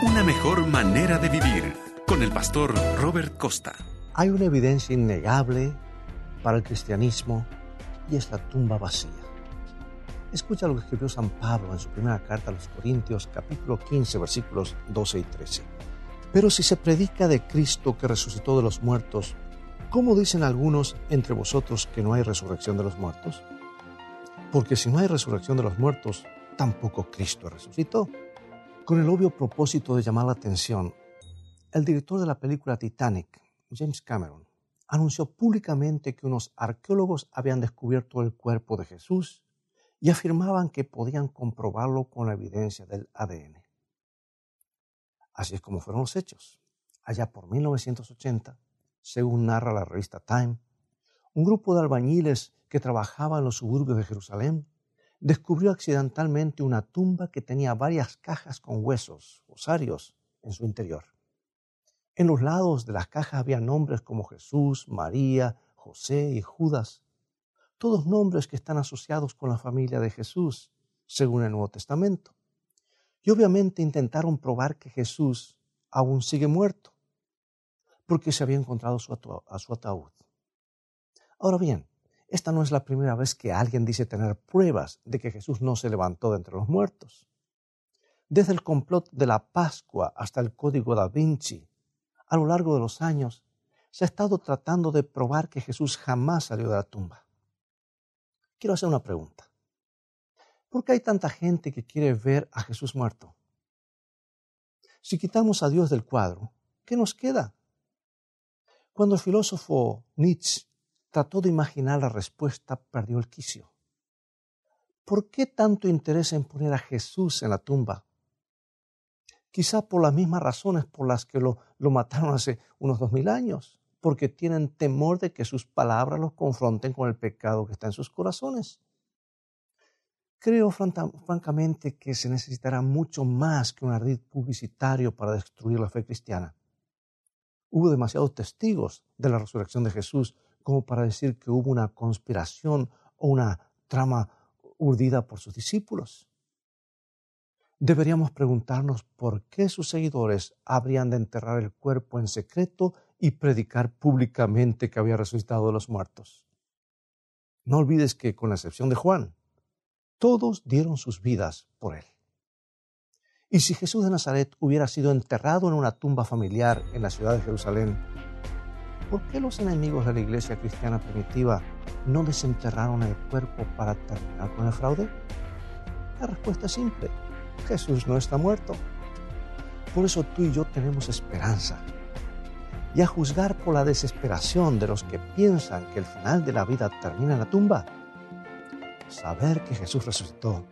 Una mejor manera de vivir con el pastor Robert Costa. Hay una evidencia innegable para el cristianismo y es la tumba vacía. Escucha lo que escribió San Pablo en su primera carta a los Corintios capítulo 15 versículos 12 y 13. Pero si se predica de Cristo que resucitó de los muertos, ¿cómo dicen algunos entre vosotros que no hay resurrección de los muertos? Porque si no hay resurrección de los muertos, tampoco Cristo resucitó. Con el obvio propósito de llamar la atención, el director de la película Titanic, James Cameron, anunció públicamente que unos arqueólogos habían descubierto el cuerpo de Jesús y afirmaban que podían comprobarlo con la evidencia del ADN. Así es como fueron los hechos. Allá por 1980, según narra la revista Time, un grupo de albañiles que trabajaba en los suburbios de Jerusalén descubrió accidentalmente una tumba que tenía varias cajas con huesos, osarios, en su interior. En los lados de las cajas había nombres como Jesús, María, José y Judas, todos nombres que están asociados con la familia de Jesús, según el Nuevo Testamento. Y obviamente intentaron probar que Jesús aún sigue muerto, porque se había encontrado a su ataúd. Ahora bien, esta no es la primera vez que alguien dice tener pruebas de que Jesús no se levantó de entre los muertos. Desde el complot de la Pascua hasta el Código da Vinci, a lo largo de los años, se ha estado tratando de probar que Jesús jamás salió de la tumba. Quiero hacer una pregunta. ¿Por qué hay tanta gente que quiere ver a Jesús muerto? Si quitamos a Dios del cuadro, ¿qué nos queda? Cuando el filósofo Nietzsche trató de imaginar la respuesta, perdió el quicio. ¿Por qué tanto interés en poner a Jesús en la tumba? Quizá por las mismas razones por las que lo, lo mataron hace unos dos mil años, porque tienen temor de que sus palabras los confronten con el pecado que está en sus corazones. Creo francamente que se necesitará mucho más que un ardid publicitario para destruir la fe cristiana. Hubo demasiados testigos de la resurrección de Jesús como para decir que hubo una conspiración o una trama urdida por sus discípulos. Deberíamos preguntarnos por qué sus seguidores habrían de enterrar el cuerpo en secreto y predicar públicamente que había resucitado de los muertos. No olvides que, con la excepción de Juan, todos dieron sus vidas por él. Y si Jesús de Nazaret hubiera sido enterrado en una tumba familiar en la ciudad de Jerusalén, ¿por qué los enemigos de la iglesia cristiana primitiva no desenterraron el cuerpo para terminar con el fraude? La respuesta es simple. Jesús no está muerto. Por eso tú y yo tenemos esperanza. Y a juzgar por la desesperación de los que piensan que el final de la vida termina en la tumba, saber que Jesús resucitó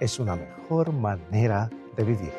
es una mejor manera de vivir.